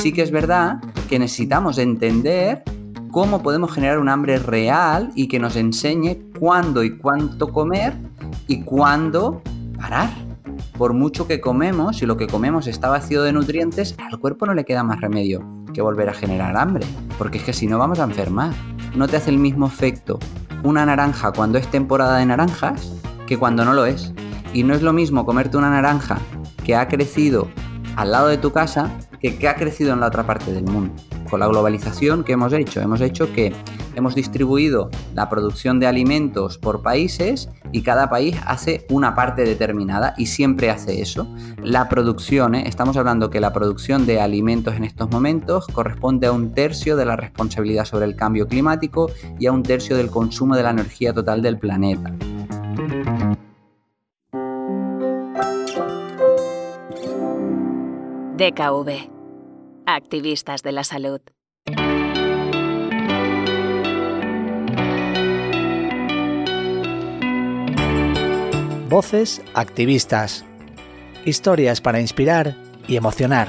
sí que es verdad que necesitamos entender cómo podemos generar un hambre real y que nos enseñe cuándo y cuánto comer y cuándo parar. Por mucho que comemos, si lo que comemos está vacío de nutrientes, al cuerpo no le queda más remedio que volver a generar hambre, porque es que si no vamos a enfermar. No te hace el mismo efecto una naranja cuando es temporada de naranjas que cuando no lo es. Y no es lo mismo comerte una naranja que ha crecido al lado de tu casa que ha crecido en la otra parte del mundo con la globalización que hemos hecho. Hemos hecho que hemos distribuido la producción de alimentos por países y cada país hace una parte determinada y siempre hace eso. La producción, ¿eh? estamos hablando que la producción de alimentos en estos momentos corresponde a un tercio de la responsabilidad sobre el cambio climático y a un tercio del consumo de la energía total del planeta. DKV activistas de la salud. Voces activistas. Historias para inspirar y emocionar.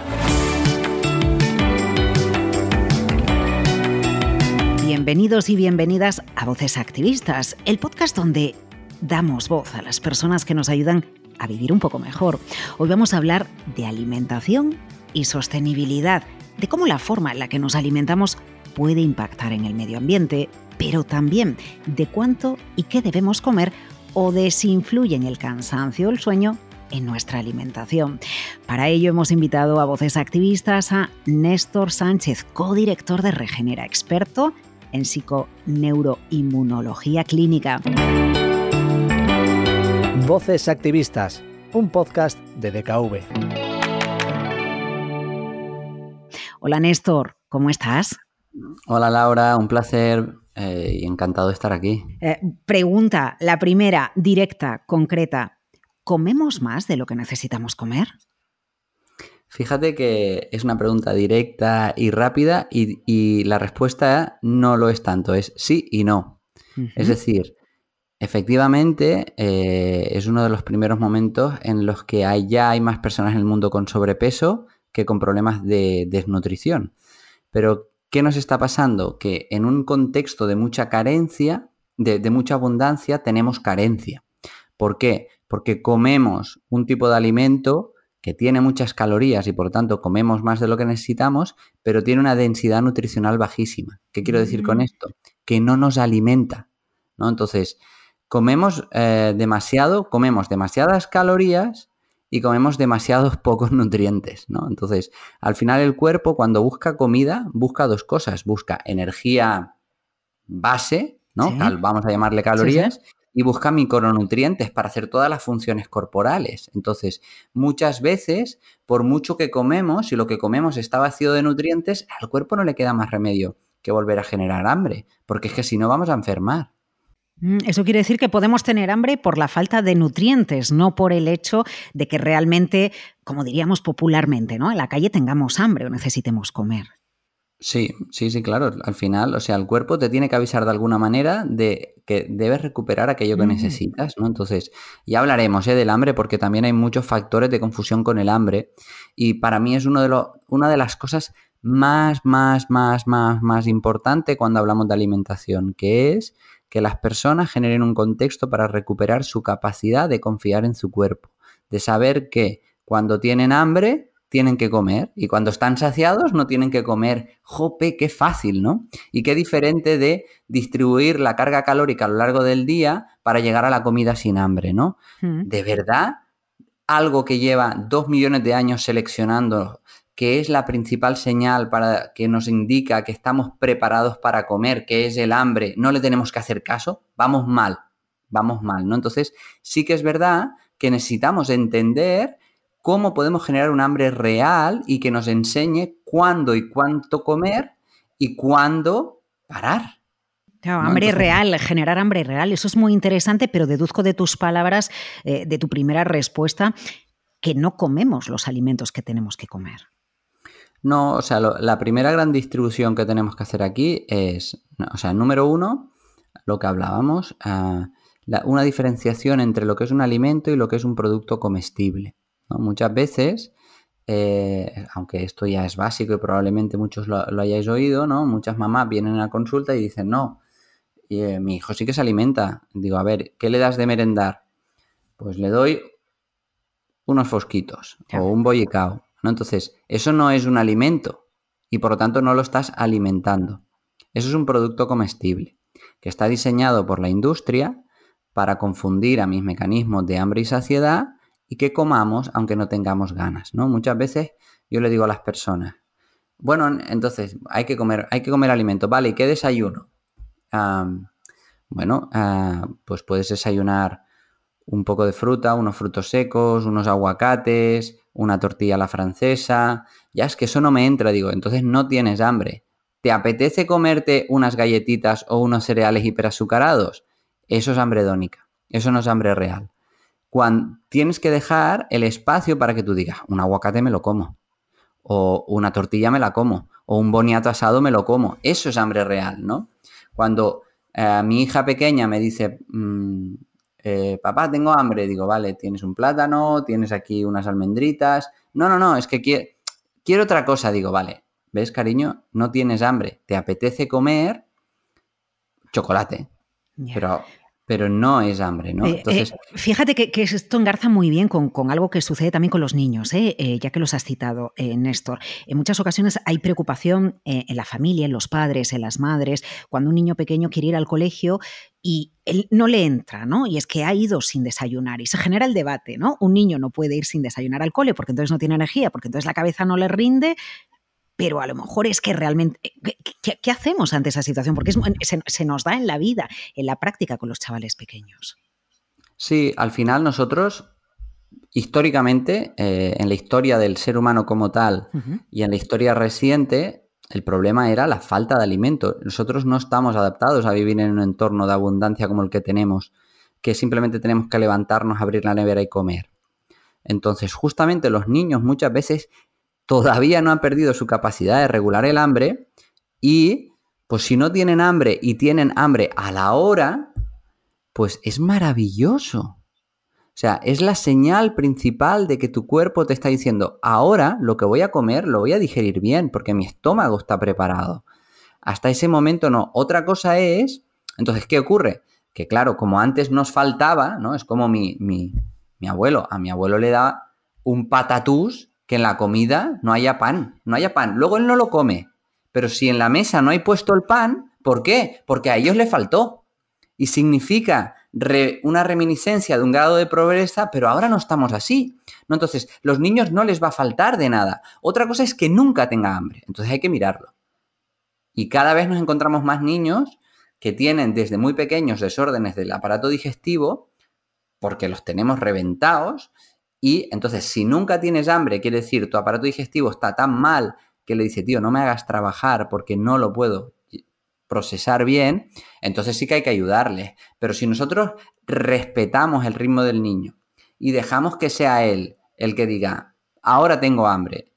Bienvenidos y bienvenidas a Voces Activistas, el podcast donde damos voz a las personas que nos ayudan a vivir un poco mejor. Hoy vamos a hablar de alimentación y sostenibilidad, de cómo la forma en la que nos alimentamos puede impactar en el medio ambiente, pero también de cuánto y qué debemos comer o de si influye en el cansancio o el sueño en nuestra alimentación. Para ello hemos invitado a voces activistas a Néstor Sánchez, codirector de Regenera, experto en psiconeuroinmunología clínica. Voces activistas, un podcast de DKV. Hola Néstor, ¿cómo estás? Hola Laura, un placer eh, y encantado de estar aquí. Eh, pregunta, la primera, directa, concreta. ¿Comemos más de lo que necesitamos comer? Fíjate que es una pregunta directa y rápida y, la respuesta no lo es tanto, es sí y no. Es decir, efectivamente eh, es uno de los primeros momentos en los que hay, ya hay más personas en el mundo con sobrepeso que con problemas de desnutrición. Pero, ¿qué nos está pasando? Que en un contexto de mucha carencia, de, mucha abundancia, tenemos carencia. ¿Por qué? Porque comemos un tipo de alimento que tiene muchas calorías y por lo tanto comemos más de lo que necesitamos, pero tiene una densidad nutricional bajísima. ¿Qué quiero decir con esto? Que no nos alimenta. ¿no? Entonces, comemos eh, demasiado, comemos demasiadas calorías y comemos demasiados pocos nutrientes, ¿no? Entonces, al final el cuerpo cuando busca comida, busca dos cosas, busca energía base, ¿no? vamos a llamarle calorías, y busca micronutrientes para hacer todas las funciones corporales. Entonces, muchas veces, por mucho que comemos, si lo que comemos está vacío de nutrientes, al cuerpo no le queda más remedio que volver a generar hambre, porque es que si no vamos a enfermar. Mm, eso quiere decir que podemos tener hambre por la falta de nutrientes, no por el hecho de que realmente, como diríamos popularmente, ¿no? En la calle tengamos hambre o necesitemos comer. Sí, sí, sí, claro. Al final, o sea, el cuerpo te tiene que avisar de alguna manera de que debes recuperar aquello que necesitas, ¿no? Entonces, ya hablaremos ¿eh? del hambre porque también hay muchos factores de confusión con el hambre y para mí es uno de una de las cosas más, más, más, más, más importante cuando hablamos de alimentación, que es que las personas generen un contexto para recuperar su capacidad de confiar en su cuerpo, de saber que cuando tienen hambre tienen que comer y cuando están saciados no tienen que comer. Jope, qué fácil, ¿no? Y qué diferente de distribuir la carga calórica a lo largo del día para llegar a la comida sin hambre, ¿no? Mm. De verdad, algo que lleva dos millones de años seleccionando que es la principal señal para que nos indica que estamos preparados para comer, que es el hambre, no le tenemos que hacer caso, vamos mal, vamos mal, ¿no? Entonces, sí que es verdad que necesitamos entender cómo podemos generar un hambre real y que nos enseñe cuándo y cuánto comer y cuándo parar. Claro, hambre real, generar hambre real, eso es muy interesante, pero deduzco de tus palabras, eh, de tu primera respuesta, que no comemos los alimentos que tenemos que comer. No, o sea, la primera gran distribución que tenemos que hacer aquí es, o sea, número uno, lo que hablábamos, ah, una diferenciación entre lo que es un alimento y lo que es un producto comestible. Muchas veces eh, aunque esto ya es básico y probablemente muchos lo, hayáis oído, ¿no? Muchas mamás vienen a consulta y dicen, no, eh, mi hijo sí que se alimenta. Digo, a ver, ¿qué le das de merendar? Pues le doy unos fosquitos o un bollicao, Entonces, eso no es un alimento y por lo tanto no lo estás alimentando. Eso es un producto comestible que está diseñado por la industria para confundir a mis mecanismos de hambre y saciedad y que comamos aunque no tengamos ganas, ¿no? Muchas veces yo le digo a las personas, bueno, entonces hay que comer, hay que comer alimento, vale, ¿y qué desayuno? bueno, ah, pues puedes desayunar un poco de fruta, unos frutos secos, unos aguacates, una tortilla a la francesa, ya es que eso no me entra, digo, entonces no tienes hambre. ¿Te apetece comerte unas galletitas o unos cereales hiperazucarados? Eso es hambre dónica, eso no es hambre real cuando tienes que dejar el espacio para que tú digas, un aguacate me lo como, o una tortilla me la como, o un boniato asado me lo como. Eso es hambre real, ¿no? Cuando eh, mi hija pequeña me dice, mm, eh, papá, tengo hambre, digo, vale, tienes un plátano, tienes aquí unas almendritas. No, no, no, es que quiero, quiero otra cosa, digo, vale, ¿ves, cariño? No tienes hambre, te apetece comer chocolate. Pero pero no es hambre, ¿no? Eh, Entonces... Eh, fíjate que, esto engarza muy bien con, algo que sucede también con los niños, ¿eh? ya que los has citado, Néstor. En muchas ocasiones hay preocupación en la familia, en los padres, en las madres, cuando un niño pequeño quiere ir al colegio y él no le entra, ¿no? Y es que ha ido sin desayunar y se genera el debate, ¿no? Un niño no puede ir sin desayunar al cole porque entonces no tiene energía, porque entonces la cabeza no le rinde, pero a lo mejor es que realmente, eh, ¿qué, hacemos ante esa situación? Porque se, nos da en la vida, en la práctica con los chavales pequeños. Sí, al final nosotros, históricamente, eh, en la historia del ser humano como tal y en la historia reciente, el problema era la falta de alimento. Nosotros no estamos adaptados a vivir en un entorno de abundancia como el que tenemos, que simplemente tenemos que levantarnos, abrir la nevera y comer. Entonces, justamente los niños muchas veces todavía no han perdido su capacidad de regular el hambre y pues si no tienen hambre y tienen hambre a la hora, pues es maravilloso. O sea, es la señal principal de que tu cuerpo te está diciendo, ahora lo que voy a comer lo voy a digerir bien porque mi estómago está preparado. Hasta ese momento no. Otra cosa es, entonces, ¿qué ocurre? Que claro, como antes nos faltaba, ¿no? Es como mi, mi, mi abuelo. A mi abuelo le da un patatús que en la comida no haya pan, no haya pan. Luego él no lo come, pero si en la mesa no hay puesto el pan, ¿por qué? Porque a ellos le faltó. Y significa una reminiscencia de un grado de pobreza, pero ahora no estamos así. ¿no? Entonces, los niños no les va a faltar de nada. Otra cosa es que nunca tenga hambre. Entonces hay que mirarlo. Y cada vez nos encontramos más niños que tienen desde muy pequeños desórdenes del aparato digestivo, porque los tenemos reventados, y entonces, si nunca tienes hambre, quiere decir, tu aparato digestivo está tan mal que le dice, tío, no me hagas trabajar porque no lo puedo procesar bien, entonces sí que hay que ayudarle. Pero si nosotros respetamos el ritmo del niño y dejamos que sea él el que diga, ahora tengo hambre,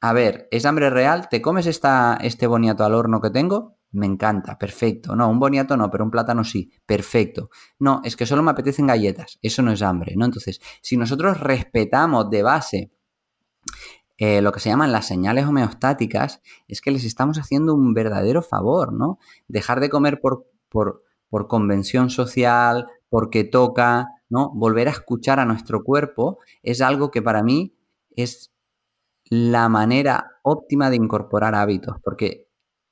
a ver, ¿es hambre real? ¿Te comes esta, este boniato al horno que tengo? Me encanta, perfecto. No, un boniato no, pero un plátano sí, perfecto. No, es que solo me apetecen galletas, eso no es hambre, ¿no? Entonces, si nosotros respetamos de base eh, lo que se llaman las señales homeostáticas, es que les estamos haciendo un verdadero favor, ¿no? Dejar de comer por, por, por convención social, porque toca, ¿no? Volver a escuchar a nuestro cuerpo es algo que para mí es la manera óptima de incorporar hábitos, porque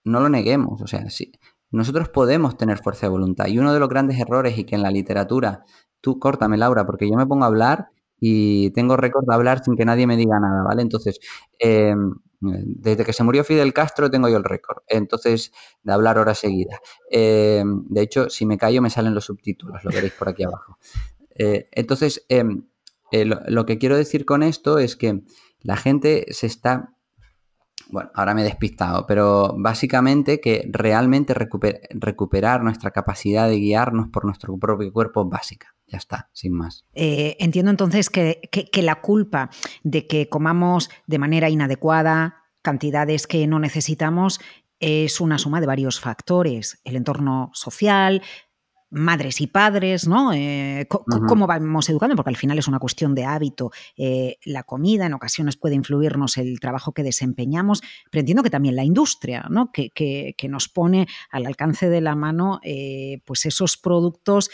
no lo neguemos, o sea, sí, nosotros podemos tener fuerza de voluntad. Y uno de los grandes errores y que en la literatura, tú córtame Laura, porque yo me pongo a hablar y tengo récord de hablar sin que nadie me diga nada, ¿vale? Entonces, em, desde que se murió Fidel Castro tengo yo el récord, entonces, de hablar horas seguidas. Em, de hecho, si me callo me salen los subtítulos, lo veréis por aquí abajo. Eh, entonces, em, eh, lo que quiero decir con esto es que la gente se está bueno, ahora me he despistado, pero básicamente que realmente recuperar nuestra capacidad de guiarnos por nuestro propio cuerpo básica. Ya está, sin más. Eh, entiendo entonces que, la culpa de que comamos de manera inadecuada cantidades que no necesitamos es una suma de varios factores. El entorno social, madres y padres, ¿no? Eh, ¿Cómo vamos educando? Porque al final es una cuestión de hábito. Eh, la comida en ocasiones puede influirnos el trabajo que desempeñamos, pero entiendo que también la industria, ¿no? Que, nos pone al alcance de la mano eh, pues esos productos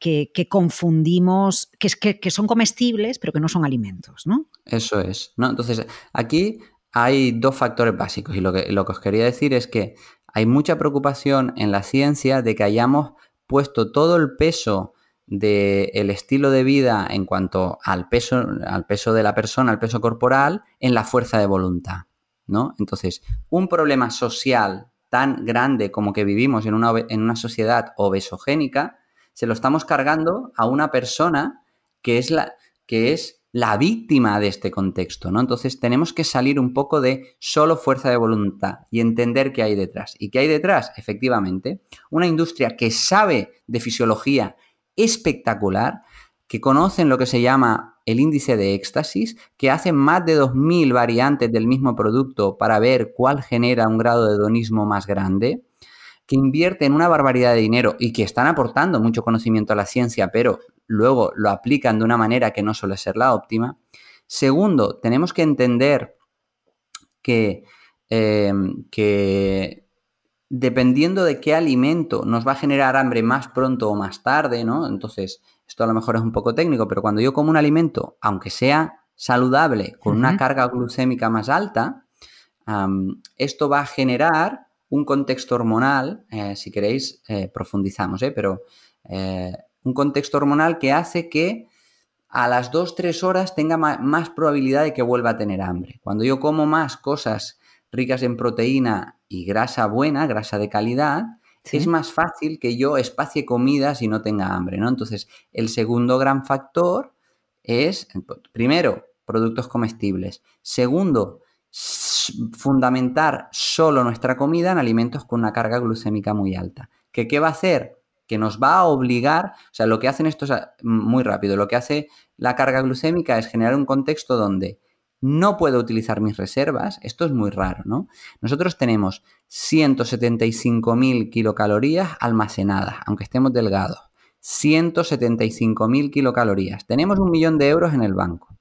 que, confundimos, que, que, son comestibles, pero que no son alimentos, ¿no? Eso es. ¿no? Entonces, aquí hay dos factores básicos y lo que, lo que os quería decir es que hay mucha preocupación en la ciencia de que hayamos puesto todo el peso del estilo de vida en cuanto al peso, al peso de la persona, al peso corporal, en la fuerza de voluntad. ¿no? Entonces, un problema social tan grande como que vivimos en una, en una sociedad obesogénica, se lo estamos cargando a una persona que es la, que es la víctima de este contexto, ¿no? Entonces tenemos que salir un poco de solo fuerza de voluntad y entender qué hay detrás. ¿Y qué hay detrás? Efectivamente, una industria que sabe de fisiología espectacular, que conocen lo que se llama el índice de éxtasis, que hacen más de 2.000 variantes del mismo producto para ver cuál genera un grado de hedonismo más grande, que invierten una barbaridad de dinero y que están aportando mucho conocimiento a la ciencia, pero luego lo aplican de una manera que no suele ser la óptima. Segundo, tenemos que entender que, em, que dependiendo de qué alimento nos va a generar hambre más pronto o más tarde, ¿no? Entonces, esto a lo mejor es un poco técnico, pero cuando yo como un alimento, aunque sea saludable, con una carga glucémica más alta, esto va a generar un contexto hormonal, eh, si queréis, eh, profundizamos, ¿eh? pero un contexto hormonal que hace que a las 2-3 horas tenga más probabilidad de que vuelva a tener hambre. Cuando yo como más cosas ricas en proteína y grasa buena, grasa de calidad, es más fácil que yo espacie comidas y no tenga hambre, ¿no? Entonces, el segundo gran factor es, primero, productos comestibles. Segundo, fundamentar solo nuestra comida en alimentos con una carga glucémica muy alta. ¿Que ¿Qué va a hacer? Que nos va a obligar, o sea, lo que hacen esto es muy rápido, lo que hace la carga glucémica es generar un contexto donde no puedo utilizar mis reservas, esto es muy raro, ¿no? Nosotros tenemos 175.000 kilocalorías almacenadas, aunque estemos delgados. 175.000 kilocalorías. Tenemos un millón de euros en el banco.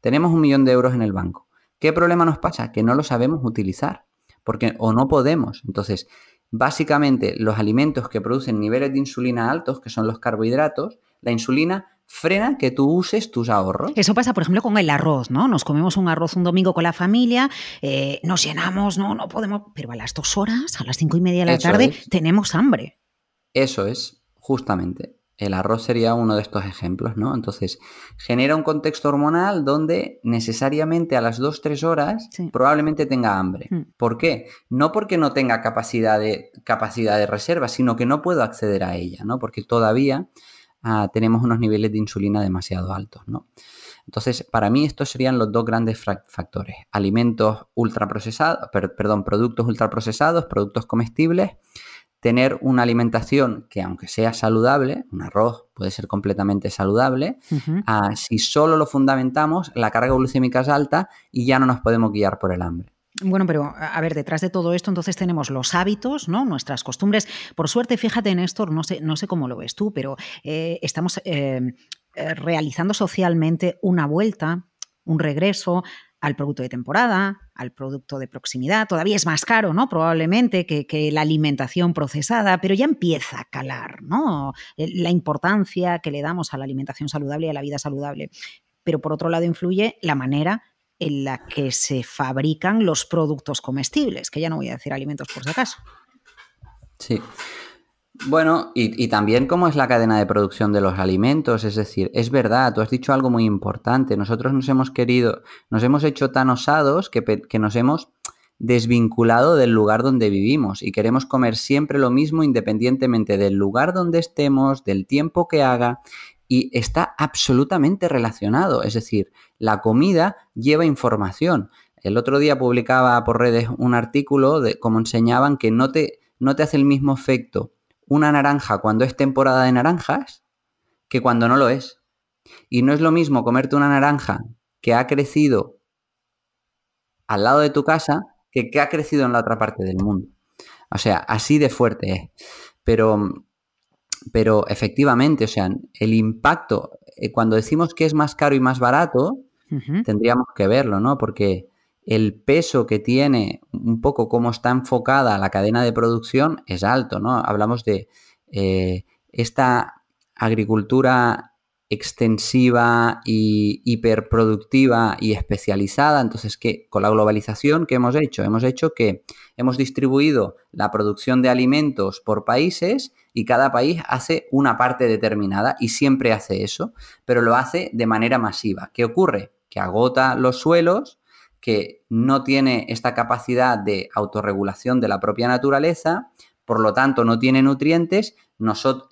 Tenemos un millón de euros en el banco. ¿Qué problema nos pasa? Que no lo sabemos utilizar. Porque o no podemos. Entonces, Básicamente, los alimentos que producen niveles de insulina altos, que son los carbohidratos, la insulina frena que tú uses tus ahorros. Eso pasa, por ejemplo, con el arroz, ¿no? Nos comemos un arroz un domingo con la familia, eh, nos llenamos, no, no podemos, pero a las dos horas, a las cinco y media de la tarde, tenemos hambre. Eso es, justamente. El arroz sería uno de estos ejemplos, ¿no? Entonces, genera un contexto hormonal donde necesariamente a las 2-3 horas probablemente tenga hambre. Mm. ¿Por qué? No porque no tenga capacidad de, capacidad de reserva, sino que no puedo acceder a ella, ¿no? Porque todavía ah, tenemos unos niveles de insulina demasiado altos, ¿no? Entonces, para mí estos serían los dos grandes factores. Alimentos ultraprocesados, perdón, productos ultraprocesados, productos comestibles tener una alimentación que aunque sea saludable, un arroz puede ser completamente saludable, ah, si solo lo fundamentamos, la carga glucémica es alta y ya no nos podemos guiar por el hambre. Bueno, pero a ver, detrás de todo esto entonces tenemos los hábitos, ¿no? Nuestras costumbres. Por suerte, fíjate, Néstor, no sé, no sé cómo lo ves tú, pero eh, estamos eh, eh, realizando socialmente una vuelta, un regreso al producto de temporada, al producto de proximidad. Todavía es más caro, ¿no? Probablemente que, la alimentación procesada, pero ya empieza a calar, ¿no? Eh, la importancia que le damos a la alimentación saludable y a la vida saludable. Pero por otro lado influye la manera en la que se fabrican los productos comestibles, que ya no voy a decir alimentos por si acaso. Sí. Bueno, y, también cómo es la cadena de producción de los alimentos, es decir, es verdad, tú has dicho algo muy importante, nosotros nos hemos querido, nos hemos hecho tan osados que, que nos hemos desvinculado del lugar donde vivimos y queremos comer siempre lo mismo independientemente del lugar donde estemos, del tiempo que haga y está absolutamente relacionado, es decir, la comida lleva información. El otro día publicaba por redes un artículo de cómo enseñaban que no te, no te hace el mismo efecto una naranja cuando es temporada de naranjas que cuando no lo es. Y no es lo mismo comerte una naranja que ha crecido al lado de tu casa que que ha crecido en la otra parte del mundo. O sea, así de fuerte es. Pero pero efectivamente, o sea, el impacto, eh, cuando decimos que es más caro y más barato, tendríamos que verlo, ¿no? Porque el peso que tiene, un poco cómo está enfocada la cadena de producción, es alto, ¿no? Hablamos de eh, esta agricultura extensiva y hiperproductiva y especializada. Entonces, que con la globalización, ¿qué hemos hecho? Hemos hecho que hemos distribuido la producción de alimentos por países y cada país hace una parte determinada y siempre hace eso, pero lo hace de manera masiva. ¿Qué ocurre? Que agota los suelos, que no tiene esta capacidad de autorregulación de la propia naturaleza, por lo tanto no tiene nutrientes,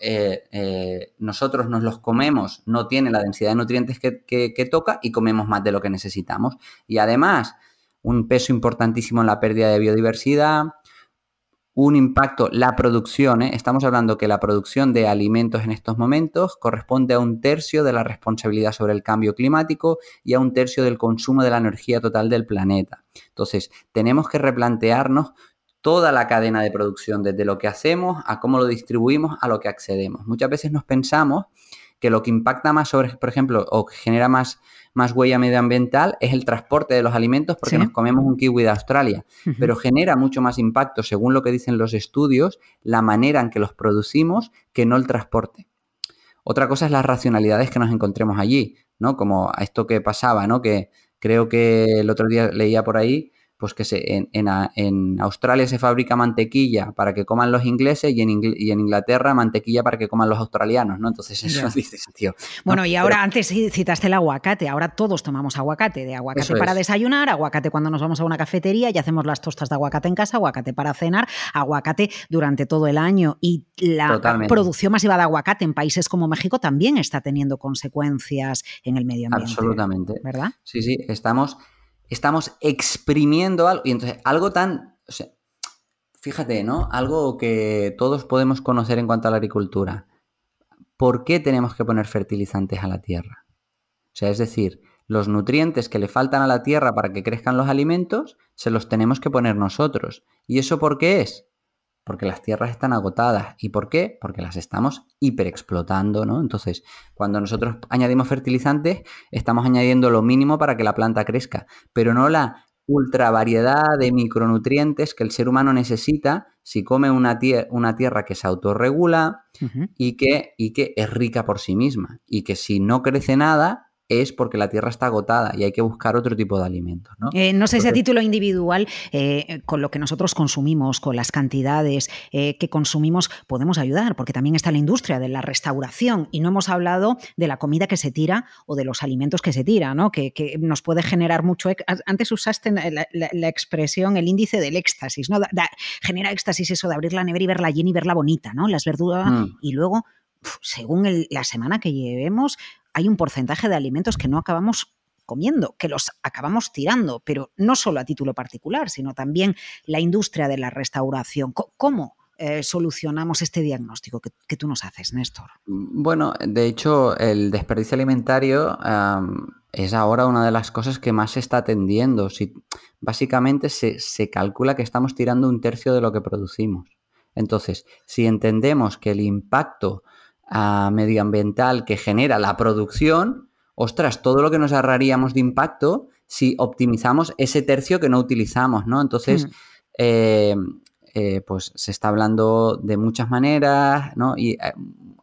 eh, eh, nosotros nos los comemos, no tiene la densidad de nutrientes que, toca y comemos más de lo que necesitamos. Y además, un peso importantísimo en la pérdida de biodiversidad, un impacto, la producción, ¿eh? estamos hablando que la producción de alimentos en estos momentos corresponde a un tercio de la responsabilidad sobre el cambio climático y a un tercio del consumo de la energía total del planeta. Entonces, tenemos que replantearnos toda la cadena de producción, desde lo que hacemos a cómo lo distribuimos a lo que accedemos. Muchas veces nos pensamos que lo que impacta más sobre, por ejemplo, o que genera más, más huella medioambiental es el transporte de los alimentos porque nos comemos un kiwi de Australia, pero genera mucho más impacto, según lo que dicen los estudios, la manera en que los producimos que no el transporte. Otra cosa es las racionalidades que nos encontremos allí, ¿no? Como a esto que pasaba, ¿no? Que creo que el otro día leía por ahí pues que se, en, en, Australia se fabrica mantequilla para que coman los ingleses y en, y en Inglaterra mantequilla para que coman los australianos, ¿no? Entonces eso dices, tío. Bueno, y ahora antes citaste el aguacate, ahora todos tomamos aguacate, de aguacate para desayunar, aguacate cuando nos vamos a una cafetería y hacemos las tostas de aguacate en casa, aguacate para cenar, aguacate durante todo el año y la producción masiva de aguacate en países como México también está teniendo consecuencias en el medio ambiente. Absolutamente. ¿Verdad? Sí, sí, estamos estamos exprimiendo algo. Y entonces, algo tan. O sea, fíjate, ¿no? Algo que todos podemos conocer en cuanto a la agricultura. ¿Por qué tenemos que poner fertilizantes a la tierra? O sea, es decir, los nutrientes que le faltan a la tierra para que crezcan los alimentos, se los tenemos que poner nosotros. ¿Y eso por qué es? Porque las tierras están agotadas. ¿Y por qué? Porque las estamos hiperexplotando, ¿no? Entonces, cuando nosotros añadimos fertilizantes, estamos añadiendo lo mínimo para que la planta crezca, pero no la ultra variedad de micronutrientes que el ser humano necesita si come una, una tierra que se autorregula y, que, y que es rica por sí misma. Y que si no crece nada, es porque la tierra está agotada y hay que buscar otro tipo de alimentos. No, eh, no sé si a título individual, eh, con lo que nosotros consumimos, con las cantidades eh, que consumimos, podemos ayudar, porque también está la industria de la restauración y no hemos hablado de la comida que se tira o de los alimentos que se tira, ¿no? que, nos puede generar mucho. Antes usaste la, expresión, el índice del éxtasis, ¿no? genera éxtasis eso de abrir la nevera y verla llena y verla bonita, ¿no? Las verduras mm. y luego según la semana que llevemos, hay un porcentaje de alimentos que no acabamos comiendo, que los acabamos tirando, pero no solo a título particular, sino también la industria de la restauración. ¿Cómo eh, solucionamos este diagnóstico que, tú nos haces, Néstor? Bueno, de hecho, el desperdicio alimentario es ahora una de las cosas que más se está atendiendo. Si, básicamente se calcula que estamos tirando un tercio de lo que producimos. Entonces, si entendemos que el impacto medioambiental que genera la producción, ostras, todo lo que nos ahorraríamos de impacto si optimizamos ese tercio que no utilizamos, ¿no? Entonces, hmm. eh, eh, pues se está hablando de muchas maneras, ¿no? Y eh,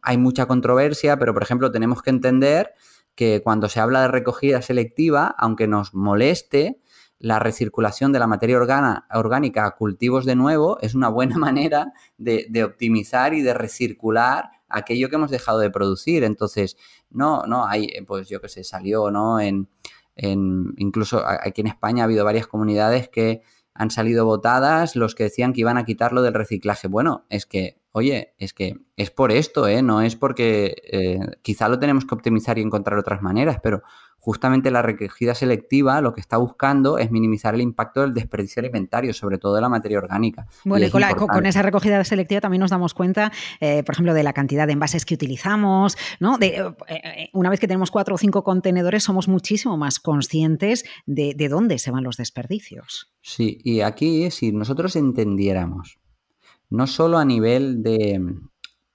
hay mucha controversia, pero por ejemplo tenemos que entender que cuando se habla de recogida selectiva, aunque nos moleste, la recirculación de la materia orgánica a cultivos de nuevo es una buena manera de, de optimizar y de recircular aquello que hemos dejado de producir. Entonces, no, no, hay, eh, pues yo que sé, salió, ¿no? En, en, incluso aquí en España ha habido varias comunidades que han salido votadas los que decían que iban a quitarlo del reciclaje. Bueno, es que, oye, es que es por esto, ¿eh? No es porque eh, quizá lo tenemos que optimizar y encontrar otras maneras, pero justamente la recogida selectiva lo que está buscando es minimizar el impacto del desperdicio alimentario, sobre todo de la materia orgánica. Bueno, y con, esa recogida selectiva también nos damos cuenta, eh, por ejemplo, de la cantidad de envases que utilizamos, ¿no? De, eh, eh, una vez que tenemos cuatro o cinco contenedores, somos muchísimo más conscientes de, de dónde se van los desperdicios. Sí, y aquí si nosotros entendiéramos, no solo a nivel de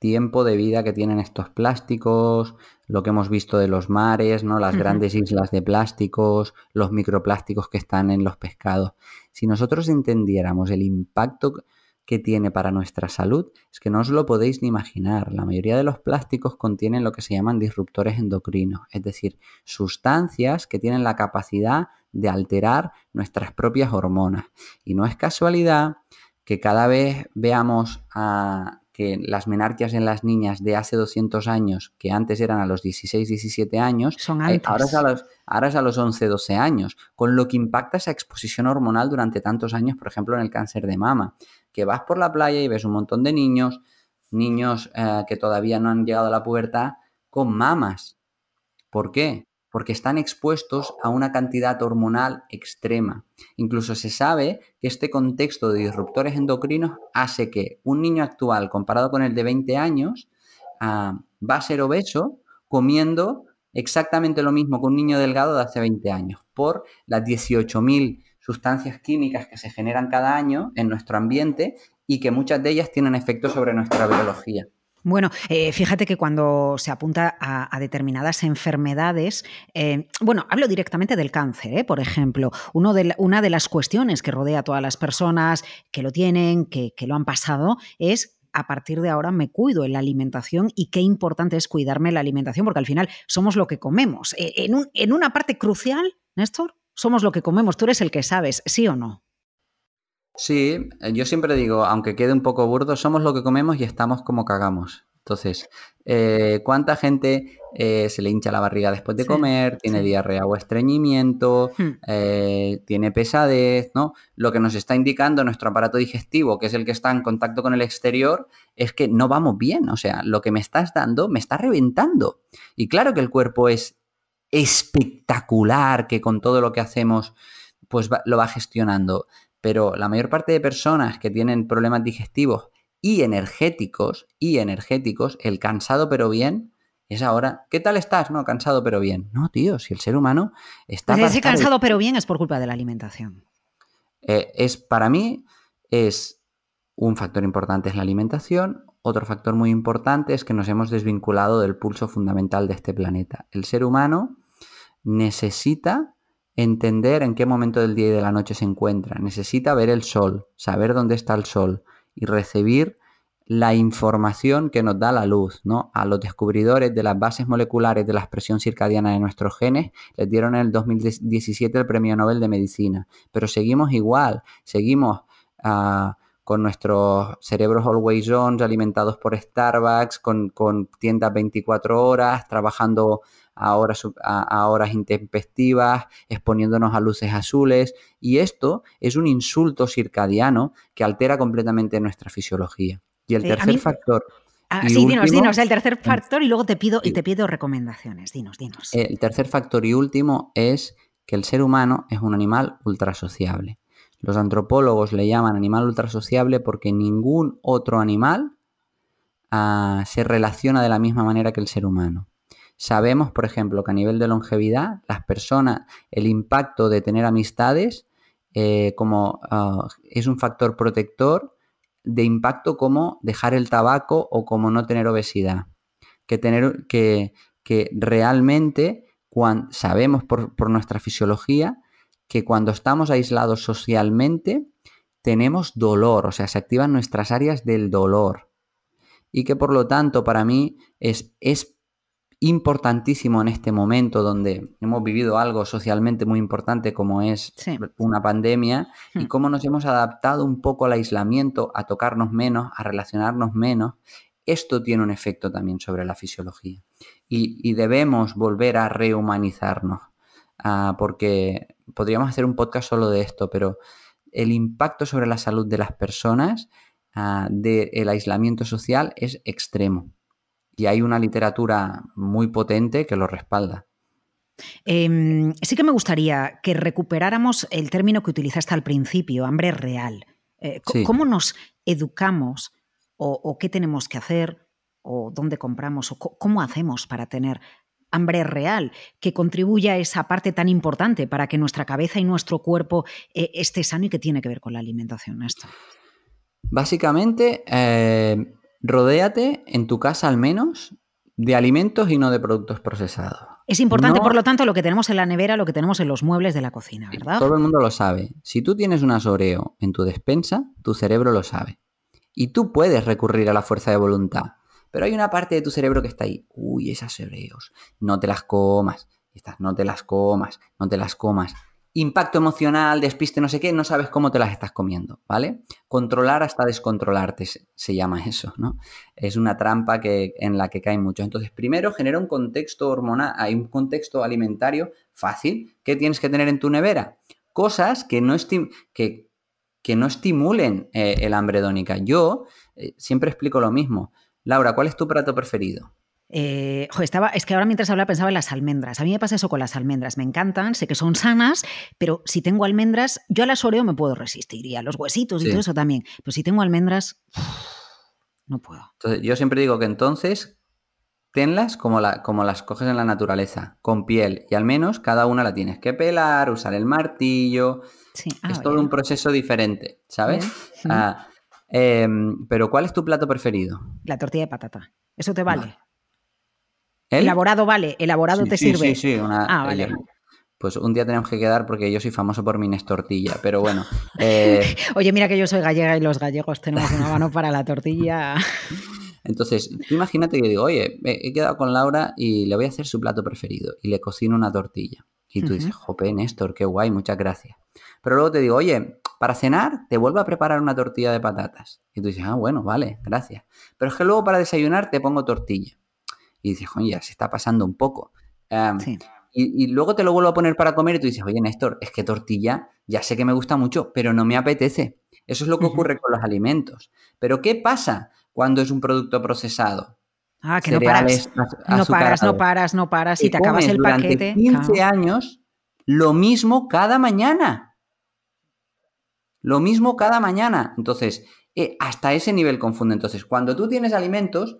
tiempo de vida que tienen estos plásticos, lo que hemos visto de los mares, ¿no? Las grandes islas de plásticos, los microplásticos que están en los pescados. Si nosotros entendiéramos el impacto que tiene para nuestra salud, es que no os lo podéis ni imaginar. La mayoría de los plásticos contienen lo que se llaman disruptores endocrinos, es decir, sustancias que tienen la capacidad de alterar nuestras propias hormonas. Y no es casualidad que cada vez veamos a que las menarquias en las niñas de hace 200 años, que antes eran a los 16, 17 años, Son eh, ahora, es a los, ahora es a los 11, 12 años, con lo que impacta esa exposición hormonal durante tantos años, por ejemplo, en el cáncer de mama, que vas por la playa y ves un montón de niños, niños eh, que todavía no han llegado a la pubertad, con mamas. ¿Por qué? Porque están expuestos a una cantidad hormonal extrema. Incluso se sabe que este contexto de disruptores endocrinos hace que un niño actual comparado con el de 20 años ah, va a ser obeso comiendo exactamente lo mismo que un niño delgado de hace 20 años por las 18.000 sustancias químicas que se generan cada año en nuestro ambiente y que muchas de ellas tienen efectos sobre nuestra biología. Bueno, eh, fíjate que cuando se apunta a, determinadas enfermedades, eh, bueno, hablo directamente del cáncer, ¿eh? por ejemplo, uno de la- una de las cuestiones que rodea a todas las personas que lo tienen, que, que lo han pasado, es a partir de ahora me cuido en la alimentación y qué importante es cuidarme la alimentación, porque al final somos lo que comemos. Eh, En, un- en una parte crucial, Néstor, somos lo que comemos, tú eres el que sabes, ¿sí o no? Sí, eh, yo siempre digo, aunque quede un poco burdo, somos lo que comemos y estamos como cagamos. Entonces, eh, ¿cuánta gente eh, se le hincha la barriga después de Sí, comer, tiene sí. diarrea o estreñimiento, Hmm. eh, tiene pesadez, ¿no? Lo que nos está indicando nuestro aparato digestivo, que es el que está en contacto con el exterior, es que no vamos bien. O sea, lo que me estás dando me está reventando. Y claro que el cuerpo es espectacular, que con todo lo que hacemos, pues va- lo va gestionando. Pero la mayor parte de personas que tienen problemas digestivos y energéticos, y energéticos, el cansado pero bien, es ahora, ¿qué tal estás? No, cansado pero bien. No, tío, si el ser humano está... para Ese estar- cansado pero bien es por culpa de la alimentación. eh, es para mí es un factor importante es la alimentación, otro factor muy importante es que nos hemos desvinculado del pulso fundamental de este planeta. El ser humano necesita entender en qué momento del día y de la noche se encuentra, necesita ver el sol, saber dónde está el sol y recibir la información que nos da la luz, ¿no? A los descubridores de las bases moleculares de la expresión circadiana de nuestros genes les dieron en el 2017 el Premio Nobel de Medicina, pero seguimos igual, seguimos ah, con nuestros cerebros always on, alimentados por Starbucks, con, con tiendas 24 horas, trabajando a horas, a- a horas intempestivas, exponiéndonos a luces azules, y esto es un insulto circadiano que altera completamente nuestra fisiología. Y el tercer mí- factor, Ah, sí, dinos, último- dinos, el tercer factor y luego te pido, y te pido recomendaciones. Dinos, dinos. el tercer factor y último es que el ser humano es un animal ultrasociable. Los antropólogos le llaman animal ultrasociable porque ningún otro animal ah, se relaciona de la misma manera que el ser humano. Sabemos, por ejemplo, que a nivel de longevidad, las personas, el impacto de tener amistades eh, como ah, es un factor protector de impacto como dejar el tabaco o como no tener obesidad. Que, tener, que, que realmente sabemos por, por nuestra fisiología que cuando estamos aislados socialmente tenemos dolor, o sea, se activan nuestras áreas del dolor. Y que por lo tanto para mí es, es importantísimo en este momento donde hemos vivido algo socialmente muy importante como es Sí. una pandemia y Hmm. cómo nos hemos adaptado un poco al aislamiento, a tocarnos menos, a relacionarnos menos. Esto tiene un efecto también sobre la fisiología y, y debemos volver a rehumanizarnos ah, porque podríamos hacer un podcast solo de esto, pero el impacto sobre la salud de las personas ah, del aislamiento social es extremo y hay una literatura muy potente que lo respalda. Eh, sí que me gustaría que recuperáramos el término que utilizaste al principio, hambre real. Eh, Sí. ¿Cómo nos educamos o, o qué tenemos que hacer o dónde compramos o cómo hacemos para tener hambre real que contribuya a esa parte tan importante para que nuestra cabeza y nuestro cuerpo eh, esté sano y que tiene que ver con la alimentación, Néstor? Básicamente, eh, rodéate en tu casa al menos de alimentos y no de productos procesados. Es importante, No- por lo tanto, lo que tenemos en la nevera, lo que tenemos en los muebles de la cocina, ¿verdad? Todo el mundo lo sabe. Si tú tienes unas Oreo en tu despensa, tu cerebro lo sabe. Y tú puedes recurrir a la fuerza de voluntad. Pero hay una parte de tu cerebro que está ahí. Uy, esas Oreos. No te las comas. Estas, no te las comas. No te las comas. Impacto emocional, despiste, no sé qué, no sabes cómo te las estás comiendo, ¿vale? Controlar hasta descontrolarte se, llama eso, ¿no? Es una trampa que, en la que caen muchos. Entonces, primero genera un contexto hormonal, hay un contexto alimentario fácil. ¿Qué tienes que tener en tu nevera? Cosas que no, esti- que, que no estimulen eh, el hambre hedónica. Yo eh, siempre explico lo mismo. Laura, ¿cuál es tu plato preferido? Eh, jo, estaba, es que ahora mientras hablaba pensaba en las almendras. A mí me pasa eso con las almendras. Me encantan, sé que son sanas, pero si tengo almendras, yo a las Oreo me puedo resistir y a los huesitos y todo eso también. Pero si tengo almendras, no puedo. Entonces, yo siempre digo que entonces tenlas como, la, como las coges en la naturaleza, con piel, y al menos cada una la tienes que pelar, usar el martillo. Sí. Ah, es todo un proceso diferente, ¿sabes? Ah, em, pero ¿cuál es tu plato preferido? La tortilla de patata. ¿Eso te vale? Vale. ¿El? Elaborado vale, elaborado Sí, te sí, sirve. Sí, sí, una- Ah, vale. yo- Pues un día tenemos que quedar porque yo soy famoso por mi tortilla, pero bueno. eh, Oye, mira que yo soy gallega y los gallegos tenemos una mano para la tortilla. entonces, tú imagínate que digo, oye, he quedado con Laura y le voy a hacer su plato preferido y le cocino una tortilla. Y tú dices, jope, Néstor, qué guay, muchas gracias. Pero luego te digo, oye, para cenar te vuelvo a preparar una tortilla de patatas. Y tú dices, ah, bueno, vale, gracias. Pero es que luego para desayunar te pongo tortilla. Y dices, ya se está pasando un poco. Em, Sí. Y, y luego te lo vuelvo a poner para comer y tú dices, oye, Néstor, es que tortilla ya sé que me gusta mucho, pero no me apetece. Eso es lo que ocurre con los alimentos. Pero ¿qué pasa cuando es un producto procesado? Ah, que no paras. No paras, no paras, no paras. Y te acabas el durante paquete. 15 claro. años lo mismo cada mañana. Lo mismo cada mañana. Entonces, eh, hasta ese nivel confunde. Entonces, cuando tú tienes alimentos,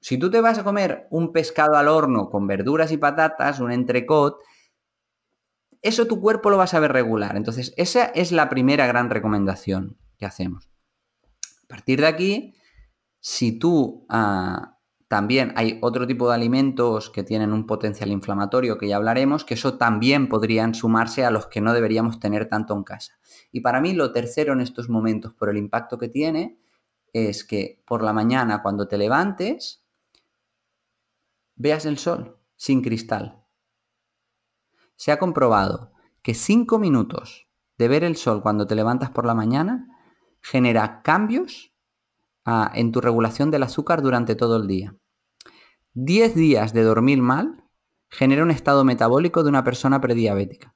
si tú te vas a comer un pescado al horno con verduras y patatas, un entrecot, eso tu cuerpo lo va a saber regular. Entonces, esa es la primera gran recomendación que hacemos. A partir de aquí, si tú ah, también hay otro tipo de alimentos que tienen un potencial inflamatorio, que ya hablaremos, que eso también podrían sumarse a los que no deberíamos tener tanto en casa. Y para mí lo tercero en estos momentos, por el impacto que tiene, es que por la mañana cuando te levantes, veas el sol sin cristal. Se ha comprobado que 5 minutos de ver el sol cuando te levantas por la mañana genera cambios ah, en tu regulación del azúcar durante todo el día. 10 días de dormir mal genera un estado metabólico de una persona prediabética.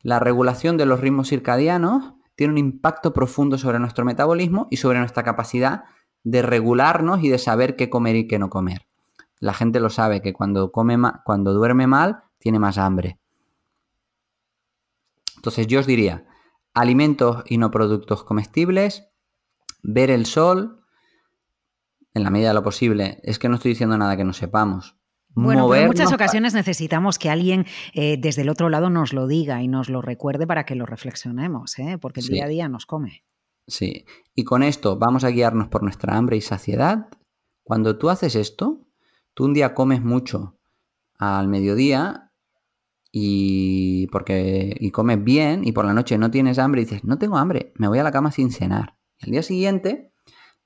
La regulación de los ritmos circadianos tiene un impacto profundo sobre nuestro metabolismo y sobre nuestra capacidad de regularnos y de saber qué comer y qué no comer. La gente lo sabe que cuando come cuando duerme mal tiene más hambre. Entonces yo os diría, alimentos y no productos comestibles, ver el sol, en la medida de lo posible. Es que no estoy diciendo nada que no sepamos. Bueno, pero en muchas ocasiones necesitamos que alguien eh, desde el otro lado nos lo diga y nos lo recuerde para que lo reflexionemos, ¿eh? porque el Sí. día a día nos come. Sí. Y con esto vamos a guiarnos por nuestra hambre y saciedad. Cuando tú haces esto, tú un día comes mucho al mediodía y porque y comes bien y por la noche no tienes hambre y dices, no tengo hambre, me voy a la cama sin cenar. Y al día siguiente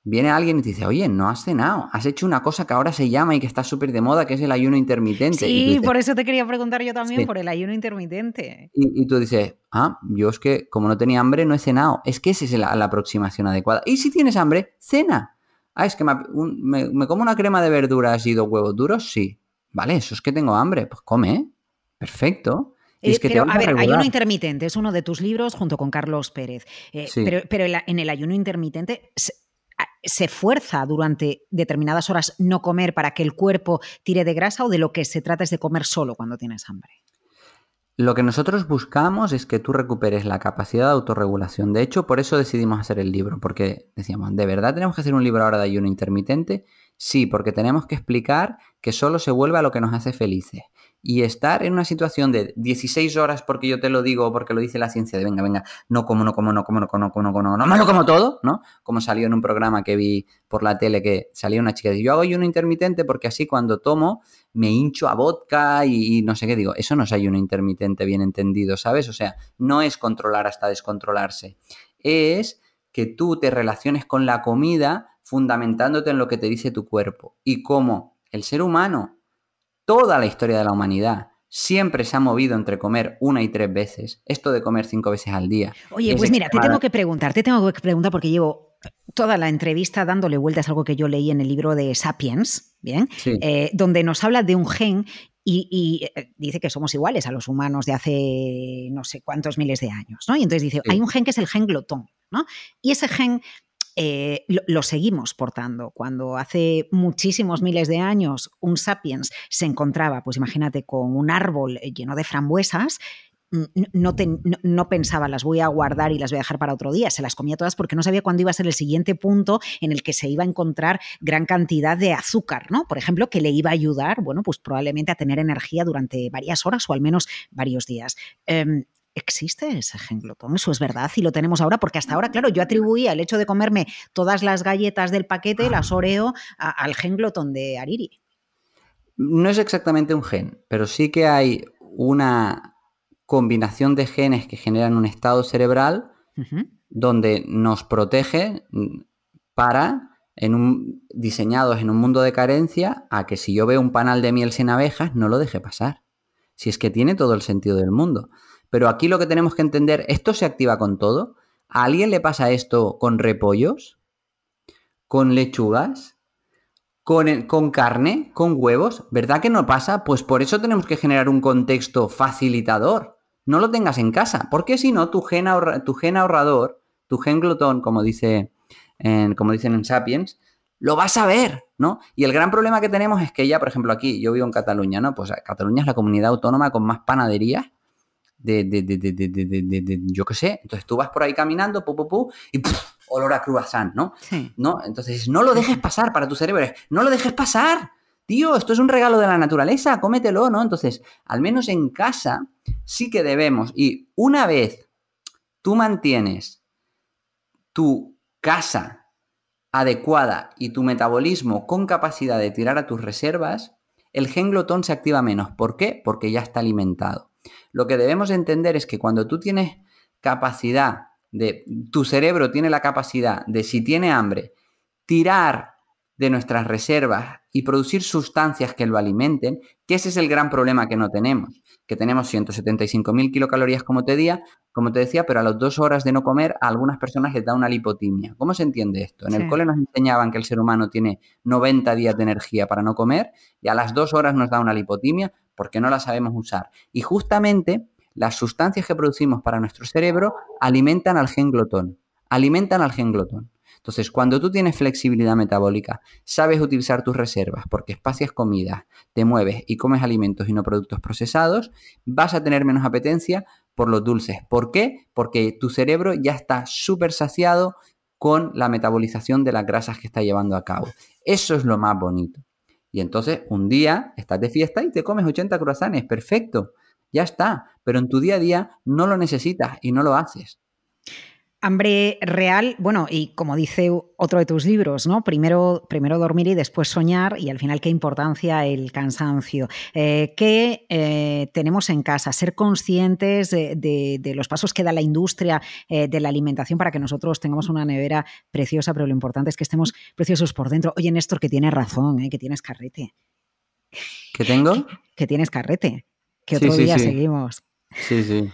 viene alguien y te dice, oye, no has cenado, has hecho una cosa que ahora se llama y que está súper de moda, que es el ayuno intermitente. Sí, dices, por eso te quería preguntar yo también Sí. por el ayuno intermitente. Y, y tú dices, ah, yo es que como no tenía hambre no he cenado. Es que esa es la, la aproximación adecuada. Y si tienes hambre, cena. Ah, es que me, un- me- me como una crema de verduras y dos huevos duros, sí. Vale, eso es que tengo hambre. Pues come. Perfecto. Eh, es que pero, a ver, regular. ayuno intermitente es uno de tus libros junto con Carlos Pérez. Eh, Sí. Pero, pero en la- en el ayuno intermitente se, se fuerza durante determinadas horas no comer para que el cuerpo tire de grasa o de lo que se trata es de comer solo cuando tienes hambre. Lo que nosotros buscamos es que tú recuperes la capacidad de autorregulación. De hecho, por eso decidimos hacer el libro, porque decíamos, ¿de verdad tenemos que hacer un libro ahora de ayuno intermitente? Sí, porque tenemos que explicar que solo se vuelve a lo que nos hace felices. Y estar en una situación de 16 horas porque yo te lo digo o porque lo dice la ciencia de venga, venga, no como, no como, no como, no como, no como, no como, no, no, como todo, ¿no? Como salió en un programa que vi por la tele que salía una chica y dice, yo hago ayuno intermitente porque así cuando tomo me hincho a vodka y, no sé qué digo, eso no es ayuno intermitente bien entendido, ¿sabes? O sea, no es controlar hasta descontrolarse, es que tú te relaciones con la comida fundamentándote en lo que te dice tu cuerpo y cómo el ser humano toda la historia de la humanidad siempre se ha movido entre comer una y tres veces. Esto de comer cinco veces al día. Oye, pues mira, te tengo que preguntar, te tengo que preguntar porque llevo toda la entrevista dándole vueltas a algo que yo leí en el libro de Sapiens, ¿bien? Eh, donde nos habla de un gen y, eh, dice que somos iguales a los humanos de hace no sé cuántos miles de años, ¿no? Y entonces dice, hay un gen que es el gen glotón, ¿no? Y ese gen eh, lo, seguimos portando. Cuando hace muchísimos miles de años un sapiens se encontraba, pues imagínate, con un árbol eh, lleno de frambuesas, no, no, pensaba las voy a guardar y las voy a dejar para otro día, se las comía todas porque no sabía cuándo iba a ser el siguiente punto en el que se iba a encontrar gran cantidad de azúcar, ¿no? Por ejemplo, que le iba a ayudar, bueno, pues probablemente a tener energía durante varias horas o al menos varios días. Em, ¿Existe ese gen glotón? Eso es verdad y lo tenemos ahora porque hasta ahora, claro, yo atribuía el hecho de comerme todas las galletas del paquete, las Oreo, al gen glotón de Ariri. No es exactamente un gen, pero sí que hay una combinación de genes que generan un estado cerebral donde nos protege para, en un, diseñados en un mundo de carencia, a que si yo veo un panal de miel sin abejas, no lo deje pasar. Si es que tiene todo el sentido del mundo. Pero aquí lo que tenemos que entender, ¿esto se activa con todo? ¿A alguien le pasa esto con repollos? ¿Con lechugas? ¿Con, con carne? ¿Con huevos? ¿Verdad que no pasa? Pues por eso tenemos que generar un contexto facilitador. No lo tengas en casa, porque si no, tu gen, tu gen ahorrador, tu gen glotón, como, dice, como dicen en Sapiens, lo vas a ver, ¿no? Y el gran problema que tenemos es que ya, por ejemplo, aquí, yo vivo en Cataluña, ¿no? Pues Cataluña es la comunidad autónoma con más panaderías de, de, de, yo qué sé. Entonces tú vas por ahí caminando, pu, pu, pu, y olor a croissant, ¿no? ¿no? Entonces no lo dejes pasar para tu cerebro, no lo dejes pasar. Tío, esto es un regalo de la naturaleza, cómetelo, ¿no? Entonces, al menos en casa sí que debemos. Y una vez tú mantienes tu casa adecuada y tu metabolismo con capacidad de tirar a tus reservas, el gen glotón se activa menos. ¿Por qué? Porque ya está alimentado. Lo que debemos entender es que cuando tú tienes capacidad de, tu cerebro tiene la capacidad de, si tiene hambre, tirar de nuestras reservas y producir sustancias que lo alimenten, que ese es el gran problema que no tenemos, que tenemos 175.000 kilocalorías como te, día, como te decía, pero a las dos horas de no comer a algunas personas les da una lipotimia. ¿Cómo se entiende esto? En el cole nos enseñaban que el ser humano tiene 90 días de energía para no comer y a las dos horas nos da una lipotimia porque no la sabemos usar. Y justamente las sustancias que producimos para nuestro cerebro alimentan al gen glotón, alimentan al gen glotón. Entonces, cuando tú tienes flexibilidad metabólica, sabes utilizar tus reservas porque espacias comida, te mueves y comes alimentos y no productos procesados, vas a tener menos apetencia por los dulces. ¿Por qué? Porque tu cerebro ya está súper saciado con la metabolización de las grasas que está llevando a cabo. Eso es lo más bonito. Y entonces un día estás de fiesta y te comes 80 croissants, perfecto, ya está, pero en tu día a día no lo necesitas y no lo haces. Hambre real, bueno, y como dice otro de tus libros, ¿no? Primero, primero dormir y después soñar, y al final qué importancia el cansancio. Eh, ¿Qué eh, tenemos en casa? Ser conscientes de, los pasos que da la industria eh, de la alimentación para que nosotros tengamos una nevera preciosa, pero lo importante es que estemos preciosos por dentro. Oye, Néstor, que tienes razón, que tienes carrete. ¿Qué tengo? Que, tienes carrete. Que otro día seguimos. Sí, sí.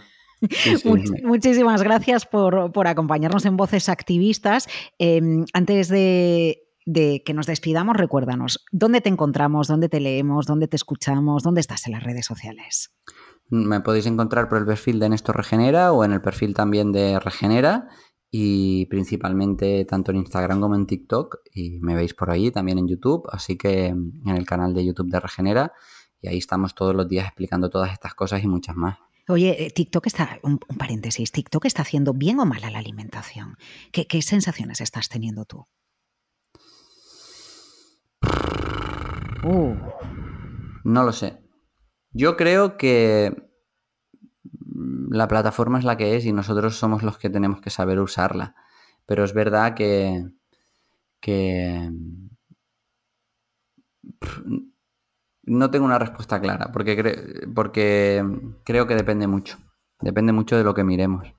Muchísimas gracias por, acompañarnos en Voces Activistas. Em, antes de, que nos despidamos, recuérdanos, ¿dónde te encontramos? ¿Dónde te leemos? ¿Dónde te escuchamos? ¿Dónde estás en las redes sociales? Me podéis encontrar por el perfil de Néstor Regenera o en el perfil también de Regenera y principalmente tanto en Instagram como en TikTok y me veis por ahí también en YouTube, así que en el canal de YouTube de Regenera y ahí estamos todos los días explicando todas estas cosas y muchas más. Oye, eh, TikTok está, un, paréntesis, ¿TikTok está haciendo bien o mal a la alimentación? ¿Qué, sensaciones estás teniendo tú? Uh. No lo sé. Yo creo que la plataforma es la que es y nosotros somos los que tenemos que saber usarla. Pero es verdad que, que no tengo una respuesta clara, porque, porque creo que depende mucho. Depende mucho de lo que miremos.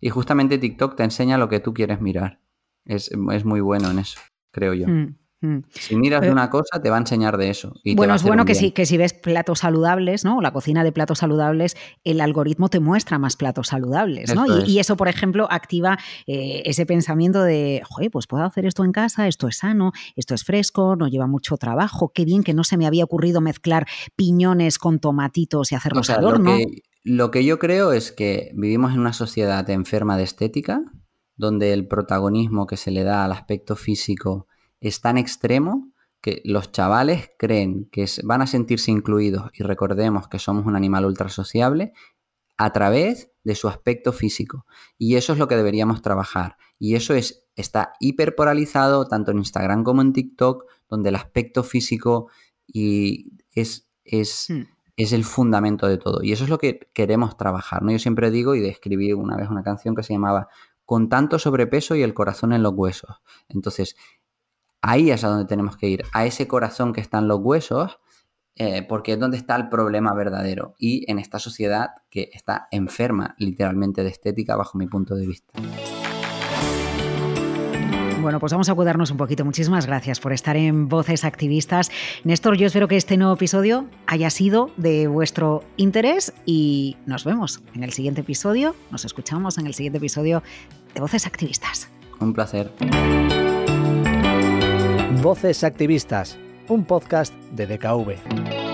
Y justamente TikTok te enseña lo que tú quieres mirar. Es, muy bueno en eso, creo yo. Mm. Mm. Si miras de una cosa, te va a enseñar de eso. bueno, es bueno que si, que si ves platos saludables, ¿no? La cocina de platos saludables, el algoritmo te muestra más platos saludables, ¿no? Y, eso, por ejemplo, activa eh, ese pensamiento de, joder, pues puedo hacer esto en casa, esto es sano, esto es fresco, no lleva mucho trabajo, qué bien que no se me había ocurrido mezclar piñones con tomatitos y hacerlos al horno. Lo que, lo que yo creo es que vivimos en una sociedad enferma de estética, donde el protagonismo que se le da al aspecto físico es tan extremo que los chavales creen que van a sentirse incluidos y recordemos que somos un animal ultra sociable a través de su aspecto físico. Y eso es lo que deberíamos trabajar. Y eso es, está hiperpolarizado tanto en Instagram como en TikTok, donde el aspecto físico y es, es, hmm. es el fundamento de todo. Y eso es lo que queremos trabajar. ¿no? Yo siempre digo y describí una vez una canción que se llamaba Con tanto sobrepeso y el corazón en los huesos. Entonces, Ahí es a donde tenemos que ir, a ese corazón que está en los huesos, eh, porque es donde está el problema verdadero. Y en esta sociedad que está enferma literalmente de estética bajo mi punto de vista. Bueno, pues vamos a cuidarnos un poquito. Muchísimas gracias por estar en Voces Activistas. Néstor, yo espero que este nuevo episodio haya sido de vuestro interés y nos vemos en el siguiente episodio. Nos escuchamos en el siguiente episodio de Voces Activistas. Un placer. Voces Activistas, un podcast de DKV.